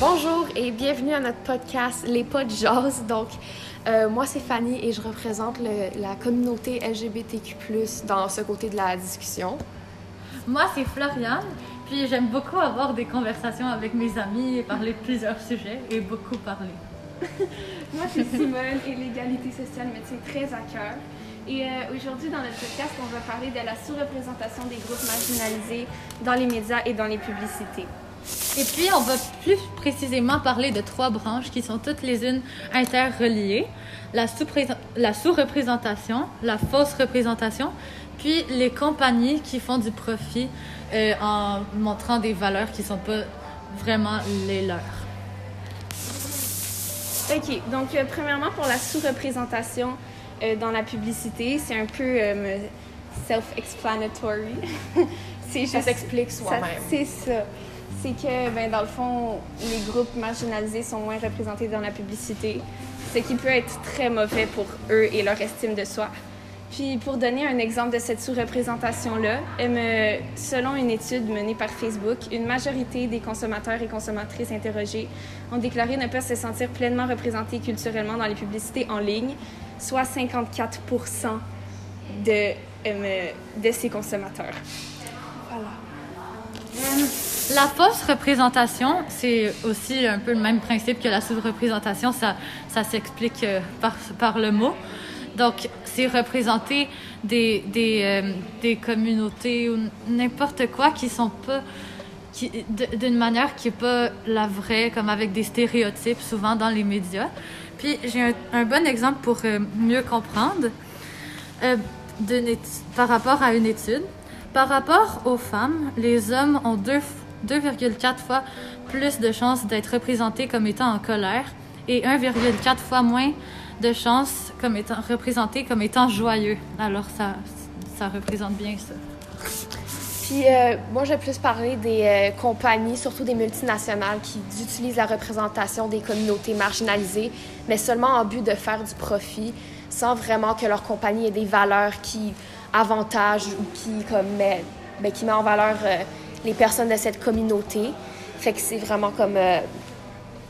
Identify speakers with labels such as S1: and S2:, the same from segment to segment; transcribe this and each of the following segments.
S1: Bonjour et bienvenue à notre podcast Les Pas de Jazz. Donc, euh, moi, c'est Fanny et je représente le- la communauté LGBTQ, dans ce côté de la discussion.
S2: Moi, c'est Floriane. Puis j'aime beaucoup avoir des conversations avec mes amis et parler de plusieurs sujets et beaucoup parler.
S3: Moi, c'est Simone et l'égalité sociale me tient très à cœur. Et euh, aujourd'hui, dans notre podcast, on va parler de la sous-représentation des groupes marginalisés dans les médias et dans les publicités.
S2: Et puis, on va plus précisément parler de trois branches qui sont toutes les unes interreliées. La sous-représentation, la fausse représentation, puis les compagnies qui font du profit euh, en montrant des valeurs qui sont pas vraiment les leurs.
S3: OK, donc euh, premièrement, pour la sous-représentation euh, dans la publicité, c'est un peu euh, self-explanatory. c'est
S1: Ça s'explique soi-même.
S3: C'est ça. C'est que, ben, dans le fond, les groupes marginalisés sont moins représentés dans la publicité, ce qui peut être très mauvais pour eux et leur estime de soi. Puis, pour donner un exemple de cette sous-représentation-là, euh, selon une étude menée par Facebook, une majorité des consommateurs et consommatrices interrogés ont déclaré ne pas se sentir pleinement représentés culturellement dans les publicités en ligne, soit 54 de, euh, de ces consommateurs. Voilà.
S2: La fausse représentation, c'est aussi un peu le même principe que la sous-représentation. Ça, ça s'explique euh, par, le mot. Donc, c'est représenter des, des, euh, des communautés ou n'importe quoi qui sont pas d'une manière qui n'est pas la vraie, comme avec des stéréotypes souvent dans les médias. Puis, j'ai un, bon exemple pour euh, mieux comprendre par rapport à une étude. Par rapport aux femmes, les hommes ont deux 2,4 fois plus de chances d'être représentés comme étant en colère et 1,4 fois moins de chances comme étant représentés comme étant joyeux. Alors ça, ça représente bien ça.
S1: Puis, euh, moi, je vais plus parler des euh, compagnies, surtout des multinationales, qui utilisent la représentation des communautés marginalisées, mais seulement en but de faire du profit, sans vraiment que leur compagnie ait des valeurs qui avantagent ou qui, comme, met, ben, qui met en valeur euh, les personnes de cette communauté. Fait que c'est vraiment comme euh,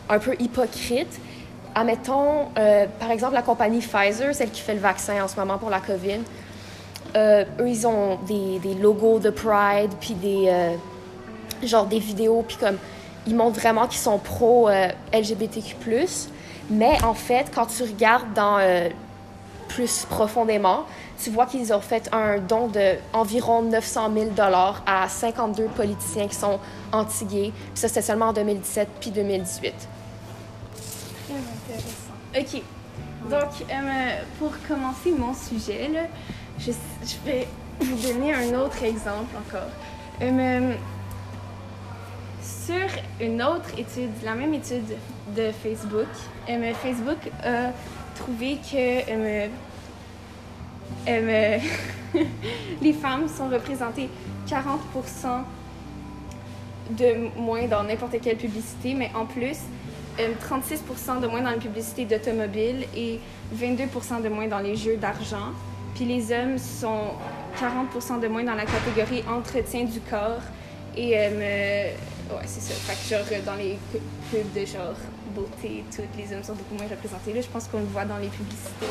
S1: un peu hypocrite. Admettons, euh, par exemple, la compagnie Pfizer, celle qui fait le vaccin en ce moment pour la COVID, euh, eux, ils ont des, des logos de Pride, puis des, genre des vidéos, puis comme, ils montrent vraiment qu'ils sont pro euh, LGBTQ+. Mais en fait, quand tu regardes dans plus profondément, tu vois qu'ils ont fait un don de environ 900 000 dollars à 52 politiciens qui sont anti-gays. Puis ça, c'était seulement en 2017 puis 2018.
S3: Très intéressant. OK. Donc, euh, pour commencer mon sujet, là, je, je vais vous donner un autre exemple encore. Euh, sur une autre étude, la même étude de Facebook, euh, Facebook a trouvé que euh, euh, les femmes sont représentées 40% de moins dans n'importe quelle publicité, mais en plus, euh, 36% de moins dans les publicités d'automobiles et 22% de moins dans les jeux d'argent. Puis les hommes sont 40% de moins dans la catégorie entretien du corps. Et euh, ouais, c'est ça. Fait que genre dans les pu- pubs de genre beauté, toutes les hommes sont beaucoup moins représentés. Là, je pense qu'on le voit dans les publicités.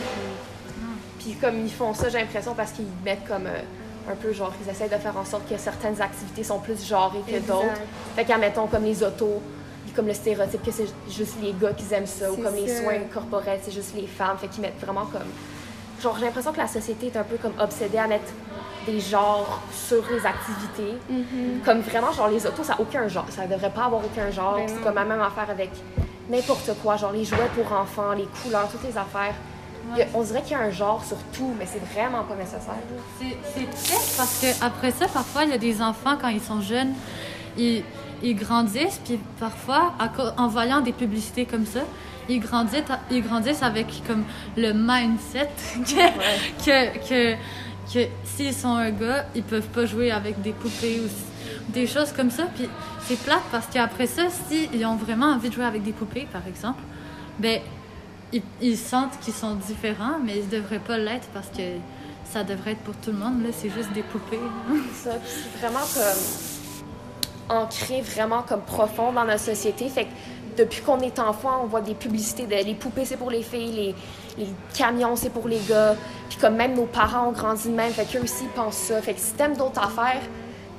S1: Puis comme ils font ça, j'ai l'impression parce qu'ils mettent comme euh, un peu genre, ils essaient de faire en sorte que certaines activités sont plus genrées que d'autres. Fait qu'admettons comme les autos, comme le stéréotype que c'est juste les gars qui aiment ça, ou comme les soins corporels, c'est juste les femmes. Fait qu'ils mettent vraiment comme. Genre, j'ai l'impression que la société est un peu comme obsédée à mettre des genres sur les activités.
S3: Mhm.
S1: Comme vraiment, genre les autos, ça n'a aucun genre. Ça devrait pas avoir aucun genre.
S3: Ben
S1: c'est comme la même affaire avec n'importe quoi, genre les jouets pour enfants, les couleurs, toutes les affaires. A- on dirait qu'il y a un genre sur tout, mais c'est vraiment pas nécessaire.
S2: C'est c'est triste parce que après ça, parfois, il y a des enfants, quand ils sont jeunes, ils, ils grandissent, puis parfois, en voyant des publicités comme ça, ils grandissent, ils grandissent avec comme le mindset que, que, que, que s'ils sont un gars, ils peuvent pas jouer avec des poupées ou des choses comme ça. Puis c'est plate parce qu'après ça, s'ils ont vraiment envie de jouer avec des poupées, par exemple, ben ils, ils sentent qu'ils sont différents, mais ils devraient pas l'être parce que ça devrait être pour tout le monde. Là, c'est juste des poupées.
S1: Ça, c'est vraiment comme ancré vraiment comme profond dans notre société. Fait que depuis qu'on est enfant, on voit des publicités les poupées, c'est pour les filles, les, camions, c'est pour les gars. Puis comme même nos parents ont grandi de même, fait qu'eux aussi pensent ça. Fait que si t'aimes d'autres affaires,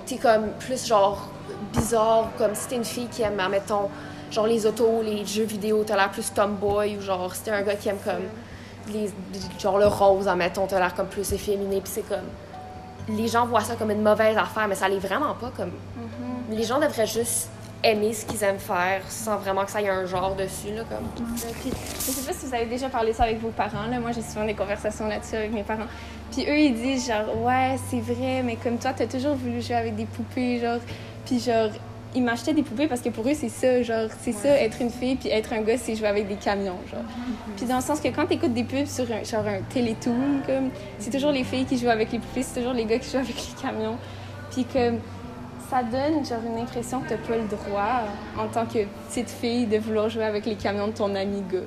S1: t'es comme plus genre bizarre, comme si t'es une fille qui aime, admettons, genre les autos, les jeux vidéo, t'as l'air plus tomboy, ou genre si t'es un gars qui aime comme les, genre le rose, admettons, t'as l'air comme plus efféminé, puis c'est comme les gens voient ça comme une mauvaise affaire, mais ça l'est vraiment pas comme. Les gens devraient juste aimer ce qu'ils aiment faire sans vraiment que ça ait un genre dessus, là, comme.
S3: Puis, je sais pas si vous avez déjà parlé ça avec vos parents, là. Moi, j'ai souvent des conversations là-dessus avec mes parents. Puis eux, ils disent genre, ouais, c'est vrai, mais comme toi, t'as toujours voulu jouer avec des poupées, genre. Puis genre, ils m'achetaient des poupées parce que pour eux, c'est ça, genre, c'est ça, être une fille, puis être un gars, c'est jouer avec des camions, genre. Puis dans le sens que quand t'écoutes des pubs sur un, genre un télétoon, comme, c'est toujours les filles qui jouent avec les poupées, c'est toujours les gars qui jouent avec les camions. Puis que ça donne, genre, une impression que t'as pas le droit, en tant que petite fille, de vouloir jouer avec les camions de ton ami gars.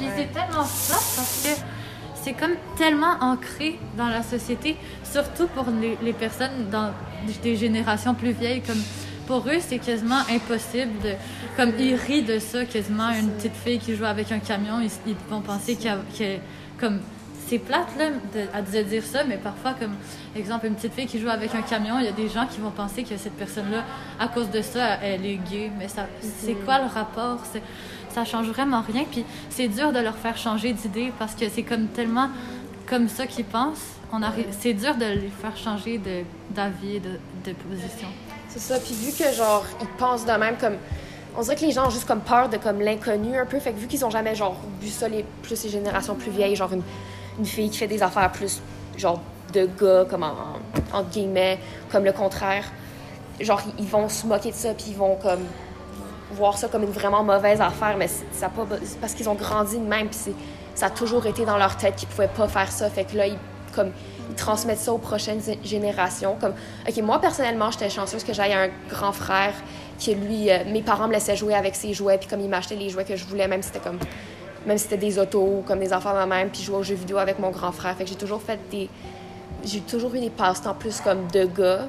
S2: Puis c'est tellement ça parce que c'est comme tellement ancré dans la société, surtout pour les, les personnes dans des générations plus vieilles. Comme pour eux, c'est quasiment impossible de. Comme ils rient de ça, quasiment une petite fille qui joue avec un camion, ils, vont penser a- comme c'est plate là de, à dire ça, mais parfois comme exemple une petite fille qui joue avec un camion, il y a des gens qui vont penser que cette personne-là, à cause de ça, elle est gay. Mais ça, c'est quoi le rapport? Ça change vraiment rien. Puis c'est dur de leur faire changer d'idée parce que c'est comme tellement comme ça qu'ils pensent. On arrive, c'est dur de les faire changer de, d'avis de, de position.
S1: C'est ça. Puis vu que, genre, ils pensent de même comme. On dirait que les gens ont juste comme peur de comme l'inconnu un peu. Fait que vu qu'ils ont jamais, genre, vu ça, les, plus les générations plus vieilles, genre une, une fille qui fait des affaires plus, genre, de gars, comme en, guillemets, comme le contraire, genre, ils- vont se moquer de ça, puis ils vont comme voir ça comme une vraiment mauvaise affaire, mais ça pas, parce qu'ils ont grandi de même, puis ça a toujours été dans leur tête qu'ils pouvaient pas faire ça. Fait que là, ils, comme, ils transmettent ça aux prochaines générations. Comme, OK, moi, personnellement, j'étais chanceuse que j'aille un grand frère qui, lui, euh, mes parents me laissaient jouer avec ses jouets, puis comme il m'achetait les jouets que je voulais, même si c'était comme, même si c'était des autos, comme des enfants de même, puis jouer aux jeux vidéo avec mon grand frère. Fait que j'ai toujours fait des, j'ai toujours eu des passe-temps plus comme de gars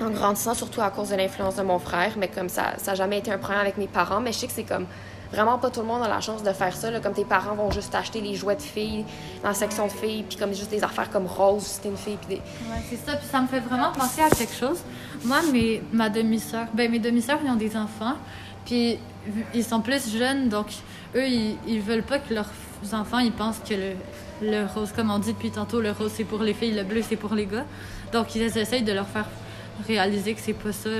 S1: en grandissant, surtout à cause de l'influence de mon frère, mais comme ça, ça n'a jamais été un problème avec mes parents. Mais je sais que c'est comme vraiment pas tout le monde a la chance de faire ça. Comme tes parents vont juste acheter les jouets de filles dans la section de filles, puis comme juste des affaires comme rose si t'es une fille, puis.
S2: Ouais, c'est ça. Puis ça me fait vraiment penser à quelque chose. Moi, mes, ma demi-sœur, ben mes demi-sœurs, ils ont des enfants. Puis ils sont plus jeunes, donc eux, ils, ils veulent pas que leurs enfants, ils pensent que le, le rose, comme on dit depuis tantôt, le rose c'est pour les filles, le bleu c'est pour les gars. Donc ils essayent de leur faire réaliser que c'est pas ça,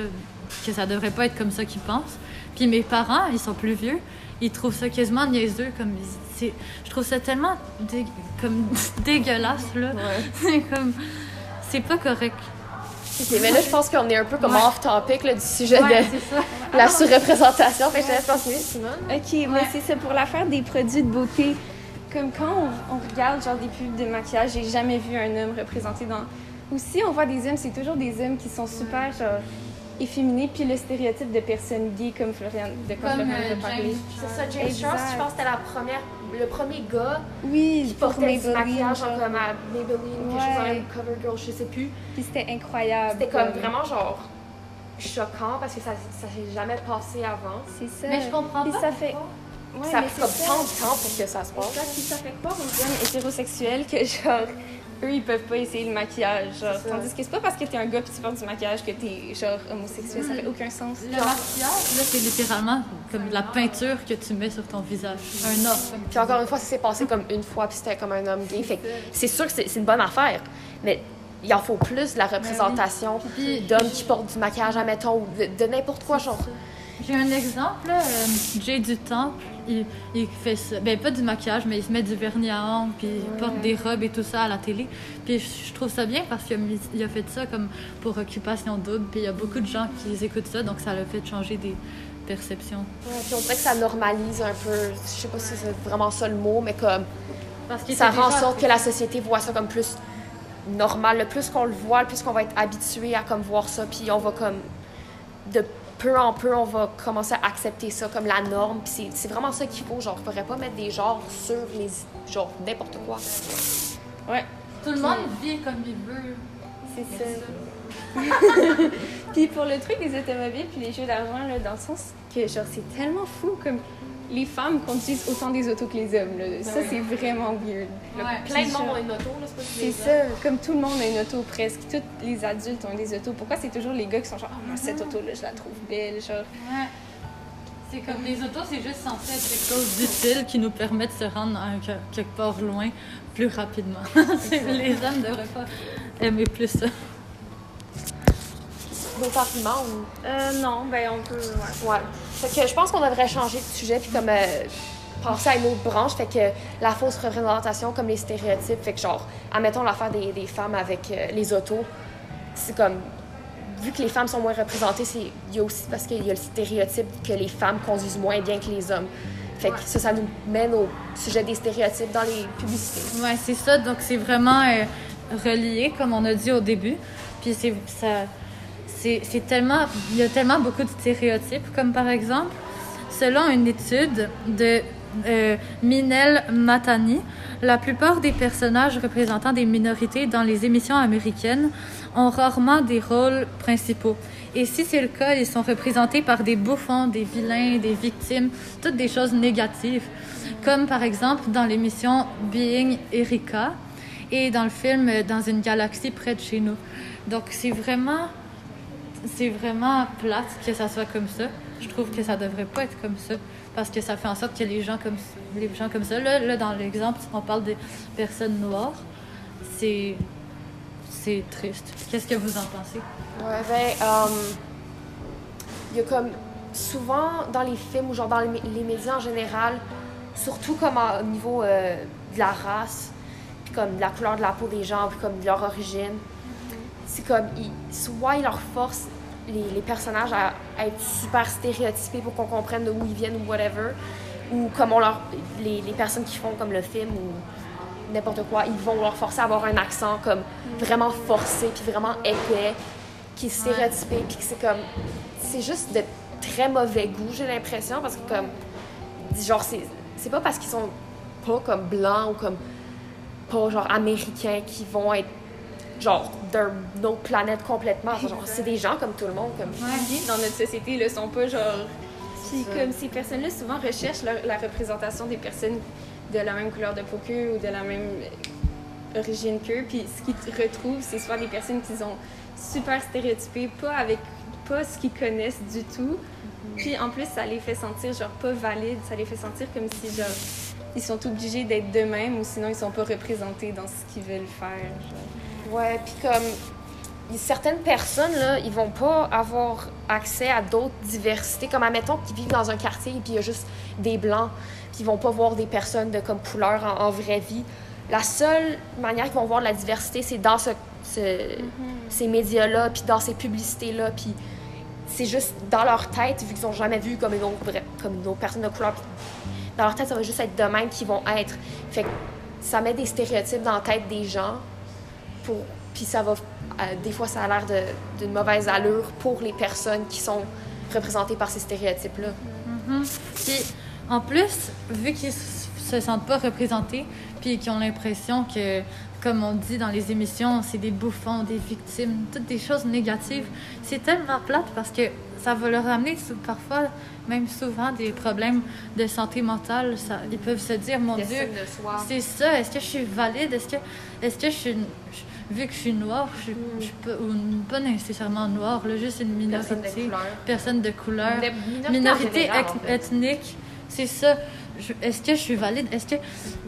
S2: que ça devrait pas être comme ça qu'ils pensent. Puis mes parents, ils sont plus vieux, ils trouvent ça quasiment niaiseux, comme je trouve ça tellement dé- comme dégueulasse là. C'est comme, c'est pas correct.
S1: Ok, mais là, je pense qu'on est un peu comme
S2: Ouais.
S1: off-topic là, du sujet
S2: Ouais,
S1: de la surreprésentation. Fait que je te laisse continuer, Simone.
S3: OK, mais c'est ça pour l'affaire des produits de beauté. Comme quand on, on regarde genre des pubs de maquillage, j'ai jamais vu un homme représenté dans. Ou si on voit des hommes, c'est toujours des hommes qui sont super genre efféminés, puis le stéréotype de personne gay comme Florian, de quoi
S2: Comme,
S3: Florian
S2: euh,
S3: parlé.
S1: C'est ça, James
S3: Exact.
S1: Charles, je pense que c'était la première, le premier gars
S3: Oui,
S1: qui portait du maquillage
S3: genre.
S1: comme à Maybelline, quelque chose le CoverGirl, je sais plus.
S3: Puis c'était incroyable.
S1: C'était comme vraiment genre choquant parce que ça, ça s'est jamais passé avant.
S3: C'est ça.
S2: Mais je comprends
S3: Puis
S2: pas.
S3: ça fait.
S1: ça comme
S3: ça.
S1: tant de temps pour que ça se passe.
S3: Ça fait croire aux hommes hétérosexuels que genre eux ils peuvent pas essayer le maquillage genre tandis que c'est pas parce que t'es un gars puis tu portes du maquillage que t'es genre homosexuel ça fait aucun sens
S2: Le maquillage, là, c'est littéralement comme de la peinture que tu mets sur ton visage. Un os.
S1: Puis encore une fois, ça s'est passé comme une fois, puis c'était comme un homme gay. Fait c'est sûr que c'est une bonne affaire, mais il en faut plus de la représentation
S2: Puis-
S1: d'hommes qui portent du maquillage, admettons, ou de, de n'importe quoi, genre.
S2: J'ai un exemple, euh, Jay du Temple, il, il fait ça. Ben, pas du maquillage, mais il se met du vernis à ongles, puis il porte des robes et tout ça à la télé. Puis je je trouve ça bien parce qu'il a, mis- il a fait ça comme pour Occupation Double, puis il y a beaucoup de gens qui écoutent ça, donc ça l'a fait changer des perceptions.
S1: Ouais, puis on dirait que ça normalise un peu, je sais pas si c'est vraiment ça le mot, mais comme
S2: Parce qu'il
S1: ça rend en sorte que la société voit ça comme plus normal. Le plus qu'on le voit, le plus qu'on va être habitué à comme voir ça, puis on va comme de peu en peu, on va commencer à accepter ça comme la norme. Puis c'est- c'est vraiment ça qu'il faut. Genre, faudrait pas mettre des genres sur les genre n'importe quoi.
S3: ouais
S2: Tout le monde vit comme il veut.
S3: c'est ça puis pour le truc des automobiles puis les jeux d'argent, là, dans le sens que genre c'est tellement fou comme les femmes conduisent autant des autos que les hommes. Là. Ça, c'est vraiment weird.
S2: Ouais.
S1: Plein de monde ont une auto, là, c'est pas
S3: ça, comme tout le monde a une auto presque. Tous les adultes ont des autos. Pourquoi c'est toujours les gars qui sont genre, ah, moi, cette auto-là, je la trouve belle, genre?
S2: Ouais. C'est comme les autos, c'est juste censé être quelque chose d'utile qui nous permet de se rendre à un- quelque part loin plus rapidement. Les hommes devraient pas aimer plus ça.
S1: D'autres arguments ou...
S3: Euh, non, ben on peut, ouais.
S1: Ouais. Fait que je pense qu'on devrait changer de sujet puis comme euh, passer à une autre branche. Fait que la fausse représentation, comme les stéréotypes. Fait que genre, admettons l'affaire des, des femmes avec euh, les autos. C'est comme, vu que les femmes sont moins représentées, c'est il y a aussi parce qu'il y a le stéréotype que les femmes conduisent moins bien que les hommes. Fait que ça, ça nous mène au sujet des stéréotypes dans les publicités.
S2: Ouais, c'est ça. Donc, c'est vraiment euh, relié, comme on a dit au début. Puis, c'est ça. C'est tellement. Il y a tellement beaucoup de stéréotypes, comme par exemple, selon une étude de euh, Minel Matani, la plupart des personnages représentant des minorités dans les émissions américaines ont rarement des rôles principaux. Et si c'est le cas, ils sont représentés par des bouffons, des vilains, des victimes, toutes des choses négatives. Comme par exemple dans l'émission Being Erika et dans le film Dans une galaxie près de chez nous. Donc c'est vraiment, c'est vraiment plate que ça soit comme ça. Je trouve que ça devrait pas être comme ça parce que ça fait en sorte que les gens comme, les gens comme ça, là, là dans l'exemple, on parle des personnes noires, c'est, c'est triste. Qu'est-ce que vous en pensez?
S1: Ouais, ben, euh, il y a comme souvent dans les films ou genre dans les, mé- les médias en général, surtout comme au niveau euh, de la race, puis comme de la couleur de la peau des gens, puis comme de leur origine, c'est comme, ils, soit ils leur forcent les, les personnages à, à être super stéréotypés pour qu'on comprenne de où ils viennent ou whatever, ou comme on leur, les, les personnes qui font comme le film ou n'importe quoi, ils vont leur forcer à avoir un accent comme vraiment forcé, puis vraiment épais, qui est stéréotypé, puis que c'est comme, c'est juste de très mauvais goût, j'ai l'impression, parce que comme, genre, c'est, c'est pas parce qu'ils sont pas comme blancs ou comme pas genre américains qui vont être genre d'une autre planète complètement. Genre, c'est des gens comme tout le monde. Comme...
S3: Vivent dans notre société, ne sont pas genre. Puis comme ces personnes-là souvent recherchent leur- la représentation des personnes de la même couleur de peau qu'eux ou de la même origine qu'eux. Puis ce qu'ils retrouvent, c'est soit des personnes qui sont super stéréotypées, pas avec pas ce qu'ils connaissent du tout. Puis en plus, ça les fait sentir genre pas valides, ça les fait sentir comme si genre ils sont obligés d'être d'eux-mêmes ou sinon ils sont pas représentés dans ce qu'ils veulent faire. genre.
S1: Ouais, puis comme certaines personnes, là, ils vont pas avoir accès à d'autres diversités. Comme, admettons qu'ils vivent dans un quartier et puis il y a juste des blancs, puis ils vont pas voir des personnes de comme couleur en, en vraie vie. La seule manière qu'ils vont voir de la diversité, c'est dans ce, ce- ces médias-là, puis dans ces publicités-là, puis c'est juste dans leur tête, vu qu'ils ont jamais vu comme une autre, vra- comme une autre personne de couleur. Dans leur tête, ça va juste être de même qu'ils vont être. Fait que ça met des stéréotypes dans la tête des gens pour puis ça va euh, des fois ça a l'air d'une mauvaise allure pour les personnes qui sont représentées par ces stéréotypes là
S2: Puis, en plus, vu qu'ils se sentent pas représentés, puis qu'ils ont l'impression que, comme on dit dans les émissions, c'est des bouffons, des victimes, toutes des choses négatives, c'est tellement plate parce que ça va leur amener parfois, même souvent, des problèmes de santé mentale. Ça, ils peuvent se dire, mon Dieu, c'est ça, est-ce que je suis valide? Est-ce que, est-ce que je suis. je- Vu que je suis noire, je, suis- ou pas nécessairement noire, là, juste une minorité,
S1: personne de couleur
S2: personne de couleur
S1: Minorité en
S2: minorité
S1: général,
S2: eth-
S1: en fait.
S2: ethnique, c'est ça. Est-ce que je suis valide? Est-ce que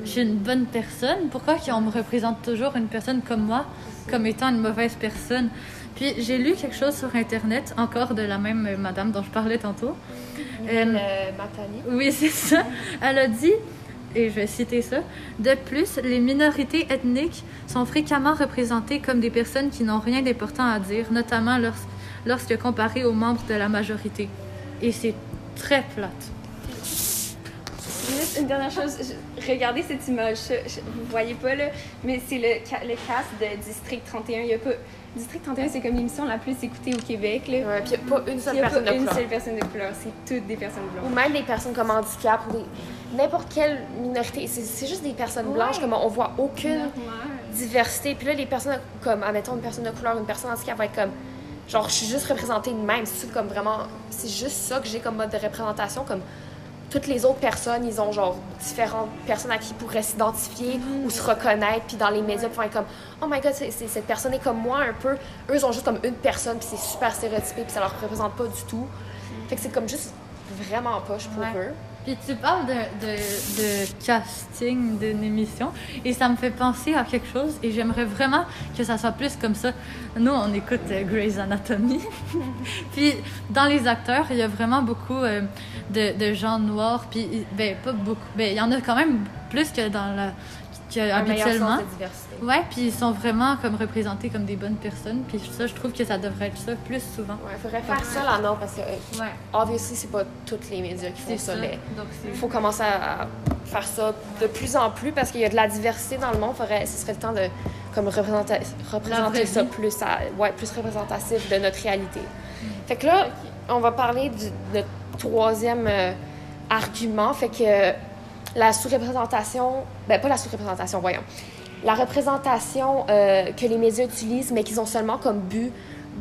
S2: je suis une bonne personne? Pourquoi qu'on me représente toujours une personne comme moi comme étant une mauvaise personne? Puis j'ai lu quelque chose sur Internet, encore de la même euh, madame dont je parlais tantôt. Euh,
S1: Matani
S2: oui, c'est ça. Elle a dit, et je vais citer ça, de plus, les minorités ethniques sont fréquemment représentées comme des personnes qui n'ont rien d'important à dire, notamment lors- lorsque comparées aux membres de la majorité. Et c'est très plate.
S3: Une dernière chose, regardez cette image, vous voyez pas là, mais c'est le, le cast de District 31. Il y a pas, District 31, c'est comme l'émission la plus écoutée au Québec. Là.
S1: ouais, puis pas une seule
S3: n'y a
S1: personne
S3: pas
S1: de
S3: une
S1: couleur
S3: seule personne de couleur, c'est toutes des personnes
S1: ou
S3: blanches.
S1: même des personnes comme handicap ou des n'importe quelle minorité c'est juste des personnes blanches
S3: Ouais.
S1: comme on voit aucune
S3: Normal.
S1: diversité. Puis là, les personnes, comme, admettons, une personne de couleur, une personne handicapée va être comme, genre, je suis juste représentée de même. C'est comme vraiment, c'est juste ça que j'ai comme mode de représentation. Comme, toutes les autres personnes, ils ont genre différentes personnes à qui ils pourraient s'identifier ou se reconnaître. Puis dans les médias, ils vont être comme Oh my god, cette personne est comme moi un peu. Eux, ils ont juste comme une personne, puis c'est super stéréotypé, puis ça leur représente pas du tout. Fait que c'est comme juste vraiment poche pour
S2: Ouais.
S1: eux.
S2: Puis tu parles de, de, casting d'une émission et ça me fait penser à quelque chose et j'aimerais vraiment que ça soit plus comme ça. Nous, on écoute euh, Grey's Anatomy. puis dans les acteurs, il y a vraiment beaucoup euh, de, de gens noirs. Puis, ben, pas beaucoup. Ben, il y en a quand même plus que dans la.
S1: Un meilleur
S2: habituellement.
S1: sens de diversité.
S2: Ouais, puis ils sont vraiment comme représentés comme des bonnes personnes. Puis ça, je trouve que ça devrait être ça plus souvent.
S1: Ouais, faudrait faire ça la norme parce que, euh,
S2: Ouais,
S1: obviously, c'est pas tous les médias qui font ça,
S2: ça.
S1: mais
S2: Donc,
S1: il faut commencer à, faire ça de plus en plus parce qu'il y a de la diversité dans le monde. Faudrait, ce serait le temps de comme représenter, représenter ça
S2: vie.
S1: plus, à, ouais, plus représentatif de notre réalité. Fait que là, on va parler du notre troisième euh, argument. Fait que euh, la sous-représentation, ben pas la sous-représentation, voyons. La représentation euh, que les médias utilisent, mais qu'ils ont seulement comme but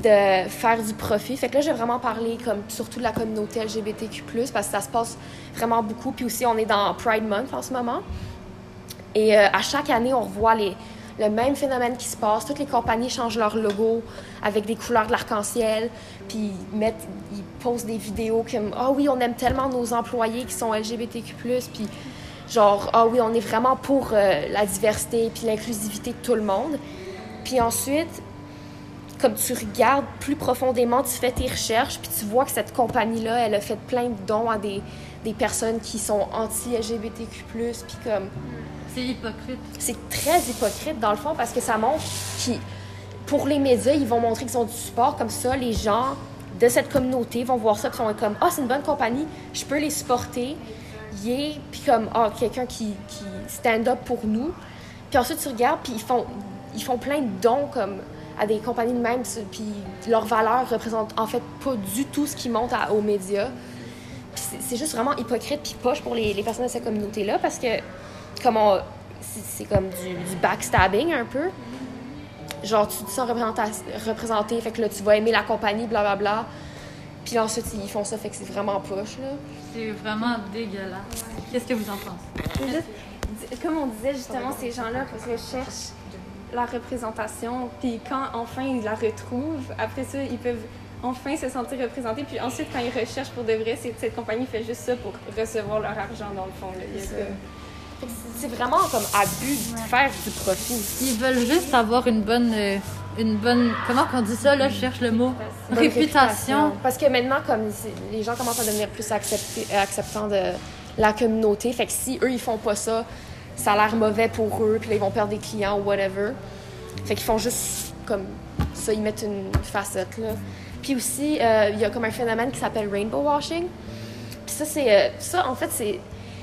S1: de faire du profit. Fait que là, j'ai vraiment parlé comme surtout de la communauté LGBTQ+, parce que ça se passe vraiment beaucoup. Puis aussi, on est dans Pride Month en ce moment. Et euh, à chaque année, on revoit les, le même phénomène qui se passe. Toutes les compagnies changent leur logo avec des couleurs de l'arc-en-ciel, puis ils, mettent, ils posent des vidéos comme Ah oui, on aime tellement nos employés qui sont LGBTQ, puis genre Ah oui, on est vraiment pour euh, la diversité puis l'inclusivité de tout le monde. Puis ensuite, comme tu regardes plus profondément, tu fais tes recherches, puis tu vois que cette compagnie-là, elle a fait plein de dons à des, des personnes qui sont anti-LGBTQ, puis comme
S2: c'est hypocrite.
S1: c'est très hypocrite dans le fond parce que ça montre qu'ils, pour les médias, ils vont montrer qu'ils ont du support comme ça. Les gens de cette communauté vont voir ça puis vont être comme ah c'est une bonne compagnie, je peux les supporter. Puis comme ah quelqu'un qui, stand up pour nous. Puis ensuite tu regardes puis ils font ils font plein de dons comme à des compagnies de même puis leur valeur représente en fait pas du tout ce qui monte à- aux médias. C'est- juste vraiment hypocrite puis poche pour les, personnes de cette communauté là parce que comme c'est comme du, backstabbing un peu. Genre, tu te sens représenté, fait que là, tu vas aimer la compagnie, blablabla. Puis là, ensuite, ils font ça, fait que c'est vraiment poche, là.
S2: C'est vraiment dégueulasse. Qu'est-ce que vous en pensez?
S3: C'est juste- comme on disait justement, ces gens-là recherchent la représentation, puis quand enfin ils la retrouvent, après ça, ils peuvent enfin se sentir représentés, puis ensuite, quand ils recherchent pour de vrai, cette compagnie fait juste ça pour recevoir leur argent, dans le fond.
S1: C'est vraiment comme abus de faire du profit.
S2: Ils veulent juste avoir une bonne. Une bonne. Comment qu'on dit ça, là? Je cherche le mot? Réputation.
S1: Parce que maintenant, comme les gens commencent à devenir plus acceptés- acceptants de la communauté, fait que si eux, ils font pas ça, ça a l'air mauvais pour eux, puis là, ils vont perdre des clients ou whatever. Fait qu'ils font juste comme ça, ils mettent une facette, là. Puis aussi, euh, il y a comme un phénomène qui s'appelle rainbow washing. Puis ça, c'est... euh, ça, en fait, c'est...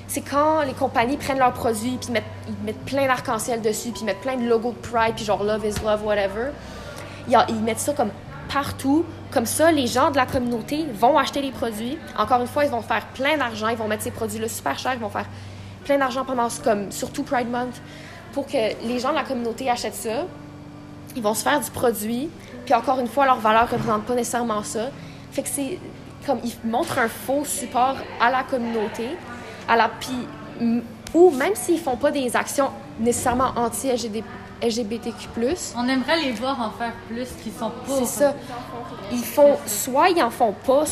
S1: C'est quand les compagnies prennent leurs produits, puis mettent, ils mettent plein d'arc-en-ciel dessus, puis mettent plein de logos de Pride, puis genre Love is Love, whatever. Ils, en- ils mettent ça comme partout. Comme ça, les gens de la communauté vont acheter les produits. Encore une fois, ils vont faire plein d'argent. Ils vont mettre ces produits-là super chers. Ils vont faire plein d'argent pendant, comme, surtout Pride Month, pour que les gens de la communauté achètent ça. Ils vont se faire du produit. Puis encore une fois, leur valeur ne représente pas nécessairement ça. Fait que c'est comme ils montrent un faux support à la communauté. À la, puis, ou même s'ils font pas des actions nécessairement anti-LGBTQ+,
S2: On aimerait les voir en faire plus qui sont pour.
S1: c'est ça. Ils font, soit ils en font pas,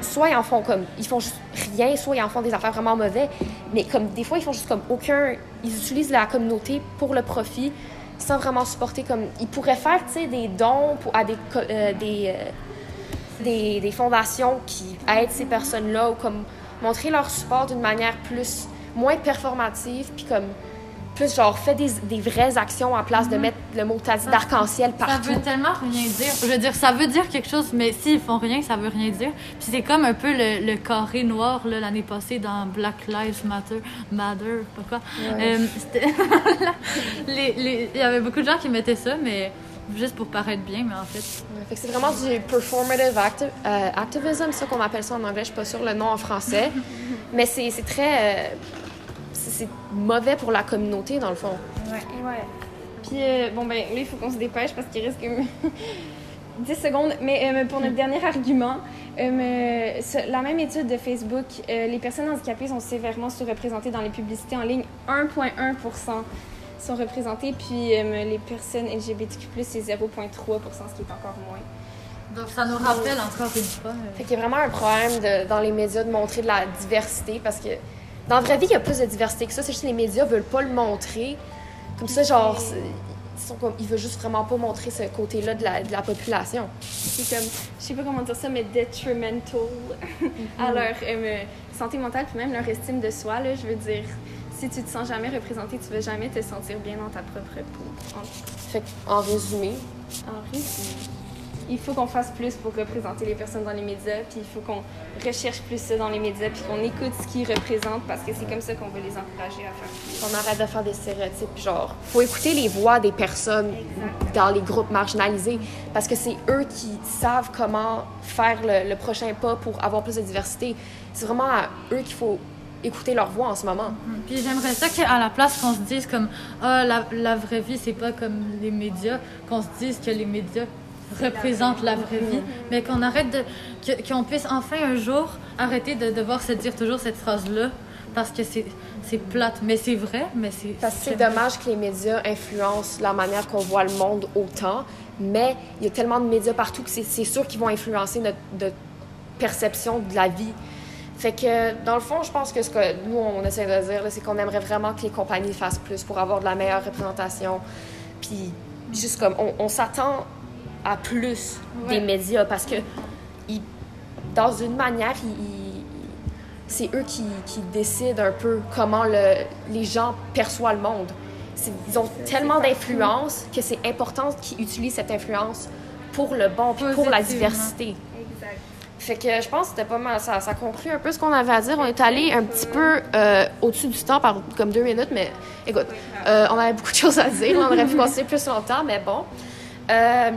S1: soit ils en font comme, ils font juste rien, soit ils en font des affaires vraiment mauvais. Mais comme des fois, ils font juste comme aucun, ils utilisent la communauté pour le profit, sans vraiment supporter comme, ils pourraient faire, tu sais, des dons pour, à des, euh, des, euh, des, des fondations qui aident ces personnes-là ou comme montrer leur support d'une manière plus, moins performative, puis comme plus genre fait des, des vraies actions à place de mettre le mot t'as dit d'arc-en-ciel
S2: Ça
S1: partout.
S2: veut tellement rien dire. Je veux dire, ça veut dire quelque chose, mais s'ils font rien, ça veut rien dire. Puis c'est comme un peu le, le carré noir là, l'année passée dans Black Lives Matter, Matter, pas quoi.
S1: Ouais.
S2: Euh, c'était- les- les- Il y avait beaucoup de gens qui mettaient ça, mais juste pour paraître bien, mais en fait.
S1: Ouais, c'est vraiment du performative acti- euh, activism, ça qu'on appelle ça en anglais. Je suis pas sûre le nom en français. Mais c'est c'est très. euh, c'est mauvais pour la communauté, dans le fond.
S3: Ouais. Puis, euh, bon, ben là, il faut qu'on se dépêche parce qu'il reste que 10 secondes. Mais euh, pour notre dernier argument, euh, ce- la même étude de Facebook, euh, les personnes handicapées sont sévèrement sous-représentées dans les publicités en ligne. 1,1 sont représentées, puis euh, les personnes LGBTQ+, c'est 0,3% ce qui est encore moins.
S2: Donc, ça nous rappelle encore une fois. euh,
S1: Fait qu'il y a vraiment un problème de- dans les médias de montrer de la diversité parce que dans la vraie vie, il y a plus de diversité que ça. C'est juste que les médias veulent pas le montrer. Comme ça, genre, c'est- ils, sont comme, ils veulent juste vraiment pas montrer ce côté-là de la, de la population.
S3: C'est comme, je sais pas comment dire ça, mais detrimental à leur euh, santé mentale, puis même leur estime de soi, là, je veux dire. Si tu te sens jamais représenté, tu vas jamais te sentir bien dans ta propre peau. En-
S1: Fait en résumé,
S3: En résumé, il faut qu'on fasse plus pour représenter les personnes dans les médias, puis il faut qu'on recherche plus ça dans les médias, puis qu'on écoute ce qu'ils représentent, parce que c'est comme ça qu'on va les encourager à faire plus.
S1: on arrête de faire des stéréotypes. Genre, faut écouter les voix des personnes dans les groupes marginalisés parce que c'est eux qui savent comment faire le, le prochain pas pour avoir plus de diversité. C'est vraiment à eux qu'il faut écouter leur voix en ce moment.
S2: Puis j'aimerais ça qu'à la place qu'on se dise comme ah la, la vraie vie c'est pas comme les médias, qu'on se dise que les médias représentent la vraie vie, mais qu'on arrête de qu'on puisse enfin un jour arrêter de devoir se dire toujours cette phrase là parce que c'est c'est plate, mais c'est vrai, mais c'est
S1: Parce que c'est dommage que les médias influencent la manière qu'on voit le monde autant, mais il y a tellement de médias partout que c'est c'est sûr qu'ils vont influencer notre, notre perception de la vie. Fait que, dans le fond, je pense que ce que nous, on essaie de dire, c'est qu'on aimerait vraiment que les compagnies fassent plus pour avoir de la meilleure représentation. Puis, juste comme, on, on s'attend à plus des médias parce que, ils- dans une manière, c'est eux qui, qui décident un peu comment le, les gens perçoivent le monde. Ils ont tellement d'influence que c'est important qu'ils utilisent cette influence pour le bon, puis pour la diversité. Fait que je pense que c'était pas mal. Ça, ça conclut un peu ce qu'on avait à dire. On est allé un petit peu euh, au-dessus du temps, par comme deux minutes, mais écoute, euh, on avait beaucoup de choses à dire. On aurait pu continuer plus longtemps, mais bon. Euh,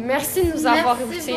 S1: merci de nous avoir écoutés.